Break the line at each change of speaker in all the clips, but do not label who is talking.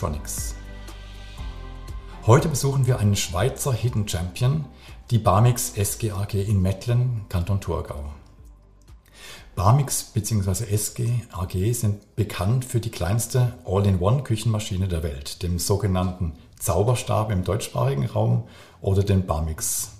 Swiss Mechatronics. Heute besuchen wir einen Schweizer Hidden Champion, die Barmix SGAG in Mettlen, Kanton Thurgau. Barmix bzw. SGAG sind bekannt für die kleinste All-in-One-Küchenmaschine der Welt, dem sogenannten Zauberstab im deutschsprachigen Raum oder den Barmix.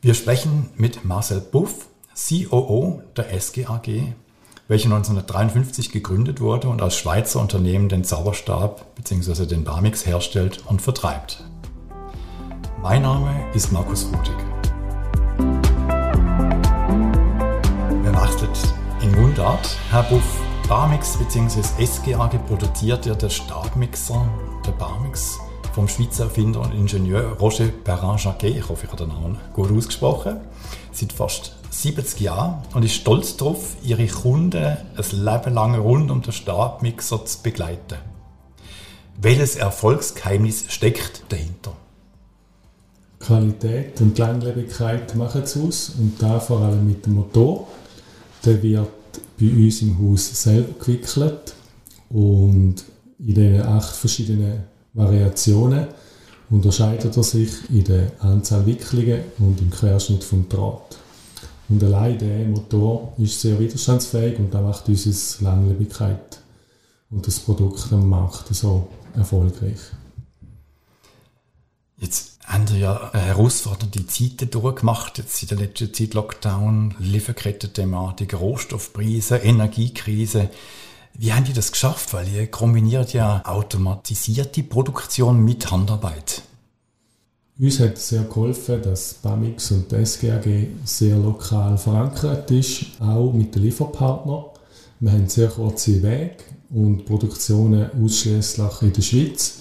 Wir sprechen mit Marcel Buff, COO der SGAG, welche 1953 gegründet wurde und als Schweizer Unternehmen den Zauberstab bzw. den Barmix herstellt und vertreibt. Mein Name ist Markus Rutig. Wer wartet in Mundart? Herr Buff, Barmix bzw. SGAG produziert ja der Stabmixer, der Barmix, vom Schweizer Erfinder und Ingenieur Roger Perrin-Jacquet, ich hoffe, ich habe den Namen gut ausgesprochen, seit fast 70 Jahren und ist stolz darauf, ihre Kunden ein Leben lang rund um den Stabmixer zu begleiten. Welches Erfolgsgeheimnis steckt dahinter?
Qualität und Langlebigkeit machen es aus und da vor allem mit dem Motor. Der wird bei uns im Haus selber gewickelt und in den acht verschiedenen Variationen unterscheidet er sich in der Anzahl Wicklungen und im Querschnitt vom Draht. Und allein der Motor ist sehr widerstandsfähig und das macht unsere Langlebigkeit und das Produkt am Markt so erfolgreich.
Jetzt haben wir ja herausfordernde Zeiten durchgemacht, jetzt in der letzten Zeit Lockdown, Lieferketten-Thematik, Rohstoffpreise, Energiekrise. Wie haben die das geschafft? Weil ihr kombiniert ja automatisierte Produktion mit Handarbeit.
Uns hat sehr geholfen, dass BAMIX und die SGAG sehr lokal verankert ist, auch mit den Lieferpartnern. Wir haben sehr kurze Wege und Produktionen ausschließlich in der Schweiz.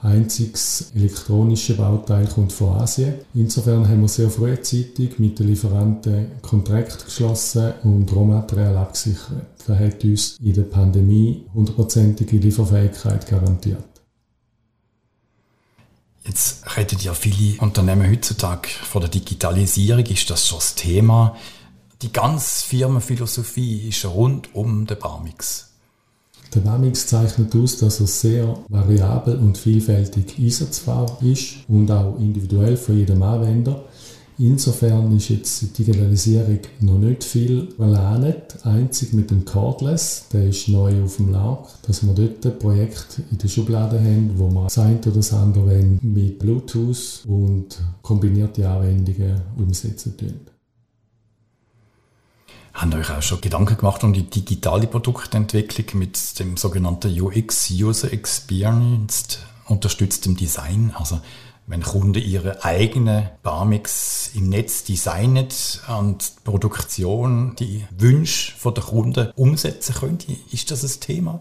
Einziges elektronische Bauteil kommt von Asien. Insofern haben wir sehr frühzeitig mit den Lieferanten Kontrakt geschlossen und Rohmaterial abgesichert. Das hat uns in der Pandemie hundertprozentige Lieferfähigkeit garantiert.
Jetzt reden ja viele Unternehmen heutzutage von der Digitalisierung. Ist das schon das Thema? Die ganze Firmenphilosophie ist rund um den Barmix.
Der Namix zeichnet aus, dass er sehr variabel und vielfältig einsetzbar ist und auch individuell für jeden Anwender. Insofern ist jetzt die Digitalisierung noch nicht viel verlernt. Einzig mit dem Cordless, der ist neu auf dem Markt, dass wir dort ein Projekt in der Schublade haben, wo wir das oder das andere mit Bluetooth und kombinierte Anwendungen umsetzen können.
Haben euch auch schon Gedanken gemacht um die digitale Produktentwicklung mit dem sogenannten UX, User Experience, unterstütztem Design? Also, wenn Kunden ihre eigene Barmix im Netz designen und die Produktion die Wünsche der Kunden umsetzen können, ist das ein Thema?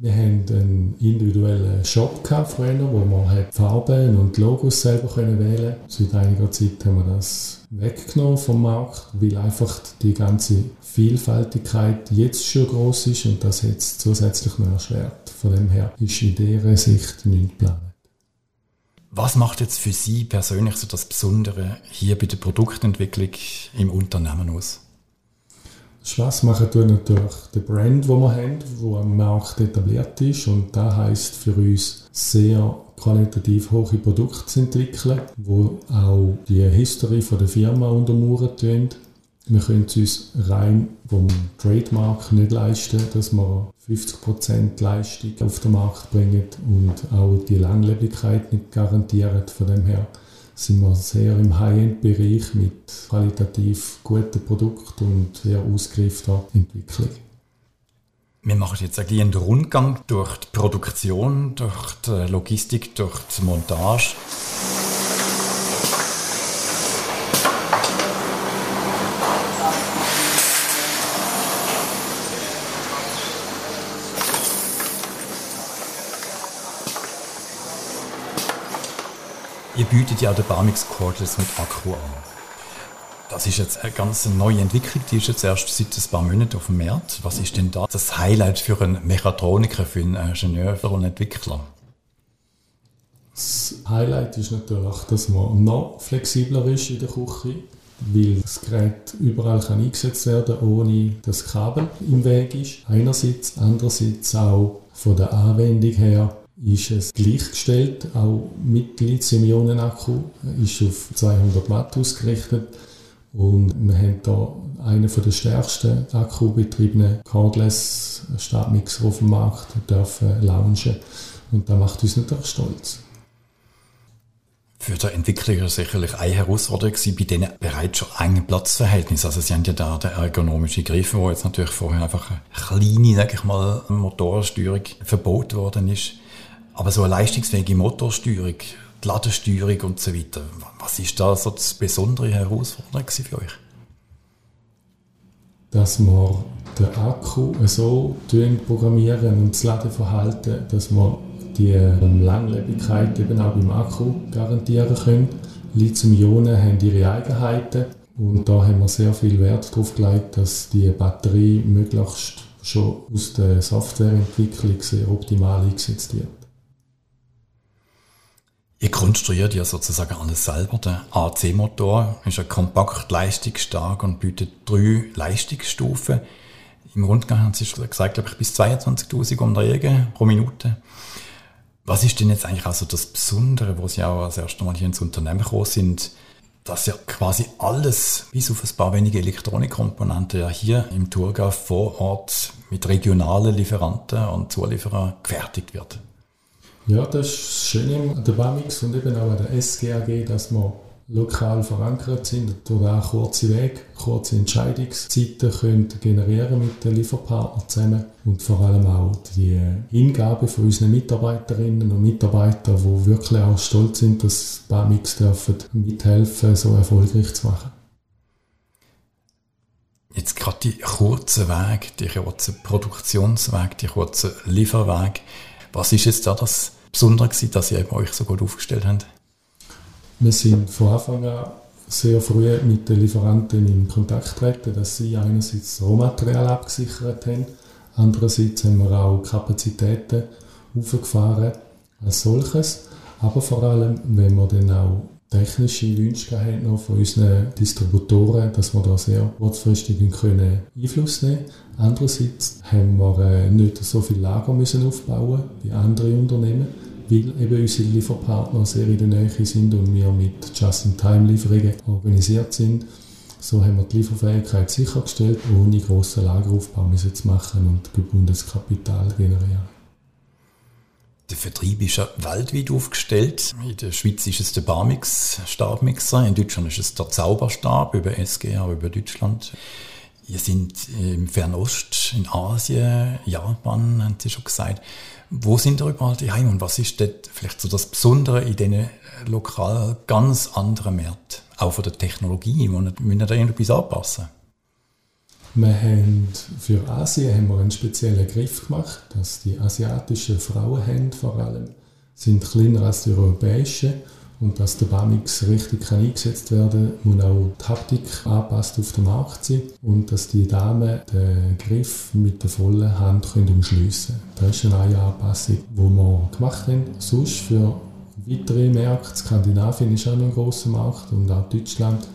Wir haben einen individuellen Shop früher, wo man Farben und Logos selber wählen konnte. Seit einiger Zeit haben wir das weggenommen vom Markt, weil einfach die ganze Vielfältigkeit jetzt schon groß ist und das jetzt zusätzlich noch erschwert. Von dem her ist in dieser Sicht nichts geplant.
Was macht jetzt für Sie persönlich so das Besondere hier bei der Produktentwicklung im Unternehmen aus?
Spaß machen tut natürlich der Brand, den wir haben, der am Markt etabliert ist. Und da heißt für uns sehr qualitativ hohe Produkte zu entwickeln, wo auch die Historie von der Firma untermauern tun. Wir können es uns rein vom Trademark nicht leisten, dass wir 50% Leistung auf den Markt bringen und auch die Langlebigkeit nicht garantieren. Von dem her sind wir sehr im High-End-Bereich mit qualitativ guten Produkten und sehr ausgereifter Entwicklung.
Wir machen jetzt einen Rundgang durch die Produktion, durch die Logistik, durch die Montage. Ihr bietet ja den Barmix Cordless mit Akku an. Das ist jetzt eine ganz neue Entwicklung, die ist jetzt erst seit ein paar Monaten auf dem Markt. Was ist denn da das Highlight für einen Mechatroniker, für einen Ingenieur, für einen Entwickler?
Das Highlight ist natürlich, dass man noch flexibler ist in der Küche. weil das Gerät überall kann eingesetzt werden ohne dass das Kabel im Weg ist. Einerseits, andererseits auch von der Anwendung her ist es gleichgestellt, auch mit Lithium-Ionen-Akku, ist auf 200 Watt ausgerichtet und wir haben hier einen der stärksten akkubetriebenen Cordless Stabmixer auf dem Markt und dürfen launchen und das macht uns natürlich stolz.
Für den Entwickler sicherlich eine Herausforderung bei denen bereits schon engen Platzverhältnis. Also sie haben ja da den ergonomischen Griff, wo jetzt natürlich vorher einfach eine kleine, sag ich mal, Motorsteuerung verboten worden ist. Aber so eine leistungsfähige Motorsteuerung, die Ladesteuerung und so weiter, was ist da so das besondere Herausforderung für euch?
Dass wir den Akku so programmieren und das Ladeverhalten, dass wir die ähm, Langlebigkeit eben auch beim Akku garantieren können. Lithium-Ionen haben ihre Eigenheiten und da haben wir sehr viel Wert darauf gelegt, dass die Batterie möglichst schon aus der Softwareentwicklung sehr optimal eingesetzt wird.
Ihr konstruiert ja sozusagen alles selber. Der AC-Motor ist ja kompakt, leistungsstark und bietet drei Leistungsstufen. Im Rundgang haben Sie gesagt, glaube ich, bis 22.000 Umdrehungen pro Minute. Was ist denn jetzt eigentlich also das Besondere, wo Sie auch als erstes Mal hier ins Unternehmen gekommen sind, dass ja quasi alles, bis auf ein paar wenige Elektronikkomponenten, ja hier im Thurgau vor Ort mit regionalen Lieferanten und Zulieferern gefertigt wird?
Ja, das ist schön an der BAMIX und eben auch an der SGAG, dass man lokal verankert sind, durch auch kurze Wege, kurze Entscheidungszeiten können generieren mit den Lieferpartnern zusammen und vor allem auch die Hingabe von unseren Mitarbeiterinnen und Mitarbeitern, die wirklich auch stolz sind, dass Bamix dürfen mithelfen, so erfolgreich zu machen.
Jetzt gerade die kurzen Wege, die kurzen Produktionswege, die kurzen Lieferwege. Was ist jetzt da das Besondere, dass ihr euch so gut aufgestellt habt?
Wir sind von Anfang an sehr früh mit den Lieferanten in Kontakt treten, dass sie einerseits Rohmaterial abgesichert haben, andererseits haben wir auch Kapazitäten aufgefahren als solches, aber vor allem, wenn wir dann auch technische Wünsche haben noch von unseren Distributoren, dass wir da sehr kurzfristig können Einfluss nehmen können. Andererseits haben wir äh, nicht so viel Lager müssen aufbauen wie andere Unternehmen weil eben unsere Lieferpartner sehr in der Nähe sind und wir mit Just-in-Time-Lieferungen organisiert sind. So haben wir die Lieferfähigkeit sichergestellt, ohne grossen Lageraufbau zu machen und gebundenes Kapital generieren.
Der Vertrieb ist ja weltweit aufgestellt. In der Schweiz ist es der Barmix Stabmixer, in Deutschland ist es der Zauberstab über SGA, über Deutschland. Ihr sind im Fernost, in Asien, Japan, haben Sie schon gesagt. Wo sind da überall die Heim und was ist dort vielleicht so das Besondere in diesen lokal ganz anderen Märkten? Auch von der Technologie, wo müssen da irgendetwas anpassen?
Wir haben für Asien haben wir einen speziellen Griff gemacht, dass die asiatischen Frauenhände vor allem sind kleiner als die europäischen und dass der Bamix richtig kann eingesetzt werden kann, muss auch die Haptik anpasst auf den Markt sein und dass die Damen den Griff mit der vollen Hand können umschliessen können. Das ist eine Anpassung, die wir gemacht haben. Sonst für weitere Märkte, Skandinavien ist auch ein grosser Markt und auch Deutschland,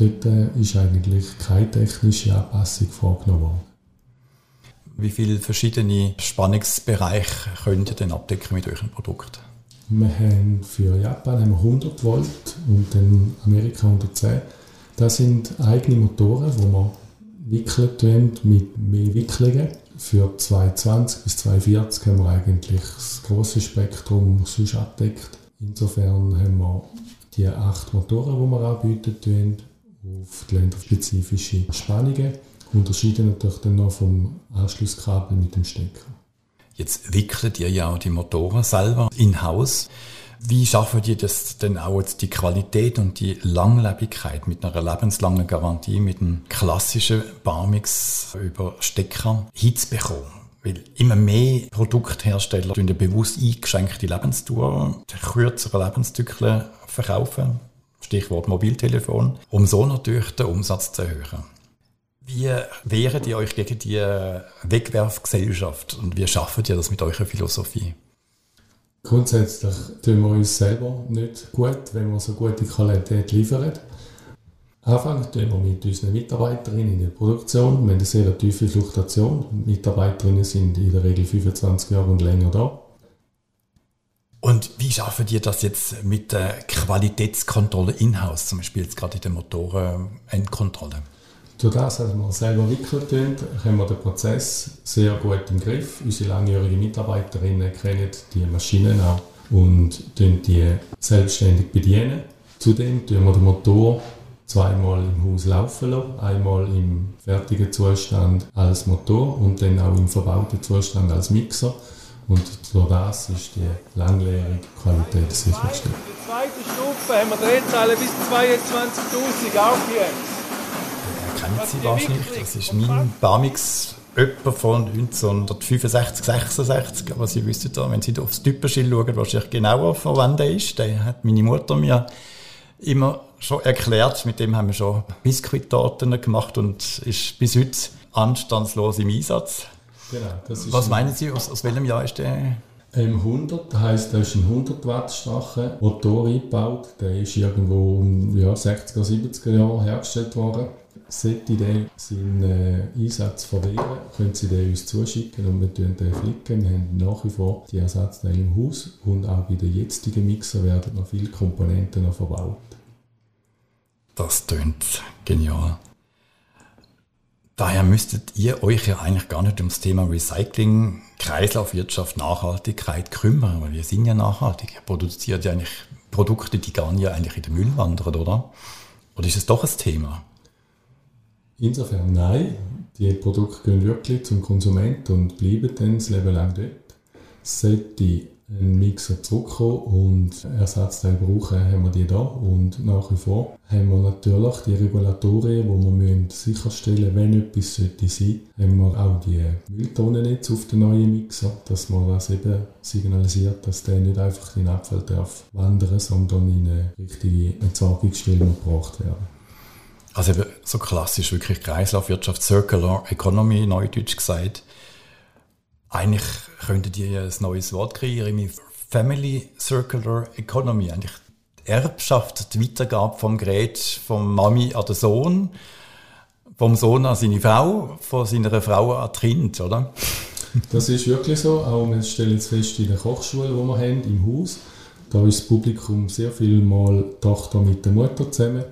dort äh, ist eigentlich keine technische Anpassung vorgenommen worden.
Wie viele verschiedene Spannungsbereiche könnt ihr denn abdecken mit euren Produkten?
Wir haben für Japan haben wir 100 Volt und dann Amerika 110. Das sind eigene Motoren, die wir wickeln mit mehr Wicklungen. Für 220 bis 240 haben wir eigentlich das große Spektrum sonst abdeckt. Insofern haben wir die acht Motoren, die wir anbieten, auf die länderspezifische Spannungen. Unterscheiden natürlich dann noch vom Anschlusskabel mit dem Stecker.
Jetzt wickelt ihr ja auch die Motoren selber in-house. Wie schaffen ihr das denn auch die Qualität und die Langlebigkeit mit einer lebenslangen Garantie, mit einem klassischen Barmix über Stecker hinzubekommen? Weil immer mehr Produkthersteller tun bewusst eingeschränkte Lebensdauer, kürzere Lebenszyklen verkaufen. Stichwort Mobiltelefon, um so natürlich den Umsatz zu erhöhen. Wie wehrt ihr euch gegen die Wegwerfgesellschaft und wie schafft ihr das mit eurer Philosophie?
Grundsätzlich tun wir uns selber nicht gut, wenn wir so gute Qualität liefern. Anfangen tun wir mit unseren Mitarbeiterinnen in der Produktion. Wir haben eine sehr tiefe Fluktuation. Mitarbeiterinnen sind in der Regel 25 Jahre und länger da.
Und wie schaffen die das jetzt mit der Qualitätskontrolle in-house, zum Beispiel jetzt gerade in der Motorenendkontrolle?
Durch das, dass wir selber wickeln tun, haben wir den Prozess sehr gut im Griff. Unsere langjährigen Mitarbeiterinnen kennen die Maschinen auch und die selbstständig bedienen. Zudem tun wir den Motor zweimal im Haus laufen lassen. Einmal im fertigen Zustand als Motor und dann auch im verbauten Zustand als Mixer. Und durch das ist die langjährige Qualität sichergestellt.
In der zweiten Stufe haben wir Drehzahlen bis 22.000 aufgehängt.
Kennen Sie wahrscheinlich, das ist mein Barmix etwa von 1965, 66, aber Sie wissen da, wenn Sie aufs Typenschild schauen, wahrscheinlich genauer verwendet ist. Den hat meine Mutter mir immer schon erklärt, mit dem haben wir schon Biskuittaten gemacht und ist bis heute anstandslos im Einsatz. Genau, Was meinen Sie, aus, aus welchem Jahr ist der?
M100, das heisst, da ist ein 100 Watt starker Motor eingebaut. Der ist irgendwo um ja, 60er, 70er Jahre hergestellt worden. Sollte der seinen äh, Einsatz verwehren, können Sie den uns zuschicken und wir tun den flicken. Wir haben nach wie vor die Ersatzteile im Haus und auch bei den jetzigen Mixer werden noch viele Komponenten noch verbaut.
Das tönt genial. Daher müsstet ihr euch ja eigentlich gar nicht ums Thema Recycling, Kreislaufwirtschaft, Nachhaltigkeit kümmern, weil wir sind ja nachhaltig. Ihr produziert ja eigentlich Produkte, die gar nicht eigentlich in den Müll wandern, oder? Oder ist es doch ein Thema?
Insofern nein. Die Produkte gehen wirklich zum Konsument und bleiben dann das Leben lang dort. Sollte ein Mixer zurückkommen und Ersatzteile brauchen, haben wir die da. Und nach wie vor haben wir natürlich die Regulatorien, wo wir müssen sicherstellen wenn etwas sollte sein, haben wir auch die Mülltonnen jetzt auf den neuen Mixer, dass man das eben signalisiert, dass der nicht einfach in den Abfall darf wandern, sondern in eine richtige Entsorgungsstelle gebracht werden.
Also eben so klassisch wirklich Kreislaufwirtschaft, Circular Economy, neudeutsch gesagt. Eigentlich könntet ihr ein neues Wort kreieren, Family Circular Economy. Eigentlich die Erbschaft, die Weitergabe vom Gerät vom Mami an den Sohn, vom Sohn an seine Frau, von seiner Frau an das Kind, oder?
Das ist wirklich so. Auch wir stellen es fest in der Kochschule, die wir haben, im Haus. Da ist das Publikum sehr viel mal Tochter mit der Mutter zusammen.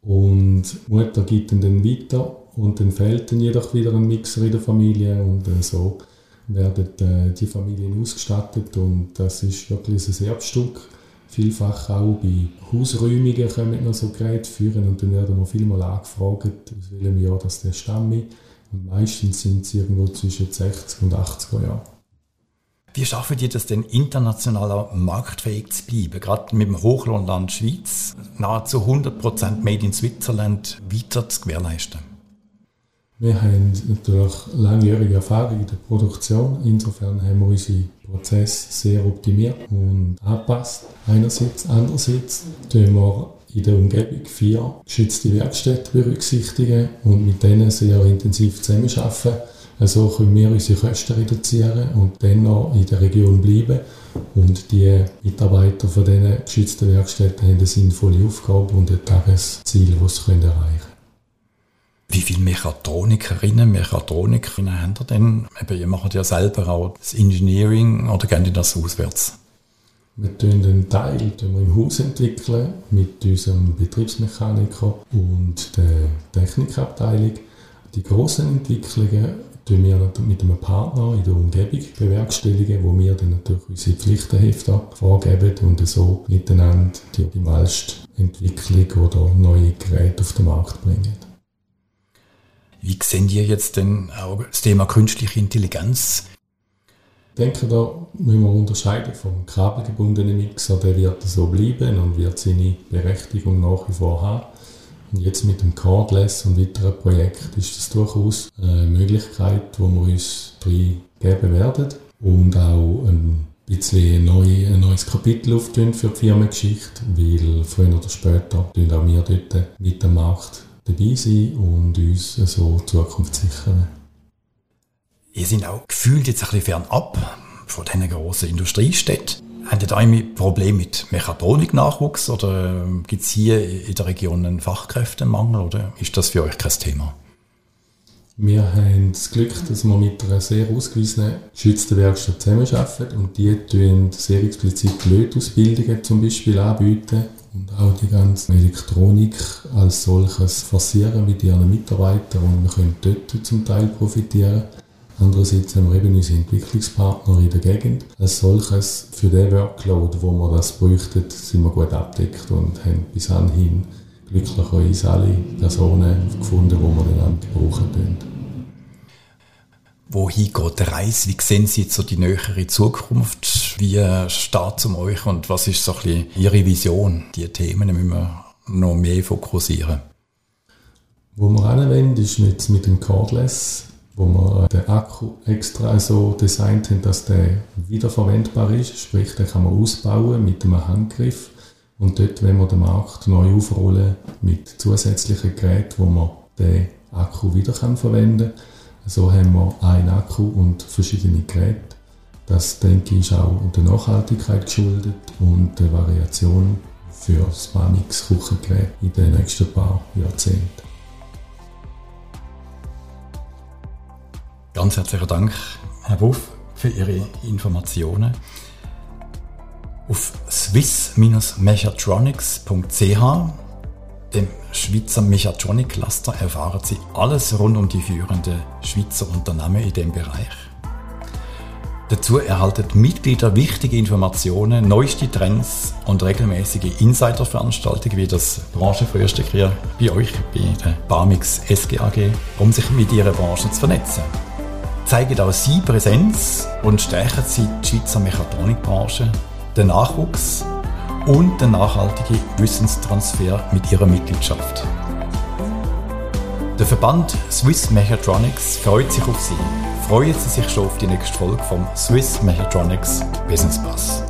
Und die Mutter gibt dann weiter und dann fehlt dann jedoch wieder ein Mixer in der Familie und äh, so werden äh, die Familien ausgestattet und das ist wirklich ein Erbstück. Vielfach auch bei Hausräumungen kommen noch so Geräte führen und dann werden wir vielmal angefragt, aus welchem Jahr das der stammt. Und meistens sind sie irgendwo zwischen 60 und 80er Jahren.
Wie schaffen die das denn international marktfähig zu bleiben? Gerade mit dem Hochlohnland Schweiz nahezu 100% Made in Switzerland weiter zu gewährleisten?
Wir haben natürlich langjährige Erfahrung in der Produktion. Insofern haben wir unsere Prozesse sehr optimiert und angepasst. Einerseits, andererseits tun wir in der Umgebung vier geschützte Werkstätten berücksichtigen und mit denen sehr intensiv zusammenarbeiten so können wir unsere Kosten reduzieren und dann noch in der Region bleiben. Und die Mitarbeiter von diesen geschützten Werkstätten haben eine sinnvolle Aufgabe und ein Tagesziel, das sie erreichen können.
Wie viele Mechatronikerinnen, Mechatronikerinnen haben ihr denn? Eben, ihr macht ja selber auch das Engineering oder geht ihr das auswärts?
Wir entwickeln einen Teil wir im Haus entwickeln mit unserem Betriebsmechaniker und der Technikabteilung. Die grossen Entwicklungen tun wir mit einem Partner in der Umgebung bewerkstelligen, wo wir dann natürlich unsere Pflichtenhefte vorgeben und so miteinander die optimalste Entwicklung oder neue Geräte auf den Markt bringen.
Wie sehen ihr jetzt denn auch das Thema künstliche Intelligenz?
Ich denke, da müssen wir unterscheiden vom kabelgebundenen Mixer, der wird so bleiben und wird seine Berechtigung nach wie vor haben. Und jetzt mit dem Cordless und weiteren Projekten ist das durchaus eine Möglichkeit, wo wir uns drin geben werden und auch ein bisschen neu, ein neues Kapitel auftun für die Firmengeschichte, weil früher oder später tun auch wir dort mit dem Markt dabei sein und uns so Zukunft sichern.
Ihr seid auch gefühlt jetzt ein bisschen fernab von diesen grossen Industriestädten. Habt ihr da ein Problem mit Mechatronik-Nachwuchs oder gibt es hier in der Region einen Fachkräftemangel oder ist das für euch kein Thema?
Wir haben das Glück, dass wir mit einer sehr ausgewiesenen geschützten Werkstatt zusammenarbeiten und die tun sehr explizit Lötausbildungen zum Beispiel anbieten und auch die ganze Elektronik als solches forcieren mit ihren Mitarbeitern und wir können dort zum Teil profitieren. Andererseits haben wir eben unsere Entwicklungspartner in der Gegend. Als solches für den Workload, wo wir das bräuchten, sind wir gut abdeckt und haben bis anhin glücklicherweise alle Personen gefunden, die wir dann brauchen können.
Wohin geht der Reise? Wie sehen Sie jetzt so die nähere Zukunft? Wie steht es um euch und was ist so ein bisschen Ihre Vision? Die Themen müssen wir noch mehr fokussieren.
Wo wir hinwollen, ist jetzt mit dem Cordless, wo wir den Akku extra so designt haben, dass der wiederverwendbar ist. Sprich, den kann man ausbauen mit einem Handgriff und dort wenn wir den Markt neu aufrollen mit zusätzlichen Geräten, wo man den Akku wieder verwenden kann. So haben wir einen Akku und verschiedene Geräte. Das, denke ich, ist auch der Nachhaltigkeit geschuldet und der Variation für das Manix Kuchengerät in den nächsten paar Jahrzehnten.
Ganz herzlichen Dank, Herr Wuff, für Ihre Informationen. Auf swiss-mechatronics.ch, dem Schweizer Mechatronic Cluster, erfahren Sie alles rund um die führenden Schweizer Unternehmen in dem Bereich. Dazu erhalten Mitglieder wichtige Informationen, neueste Trends und regelmäßige Insiderveranstaltungen wie das Branchenfrühstück bei euch, bei der Barmix SGAG, um sich mit ihrer Branche zu vernetzen. Zeigen auch Sie Präsenz und stärken Sie die Schweizer Mechatronikbranche den Nachwuchs und den nachhaltigen Wissenstransfer mit ihrer Mitgliedschaft. Der Verband Swiss Mechatronics freut sich auf Sie. Freuen Sie sich schon auf die nächste Folge vom Swiss Mechatronics Business Pass.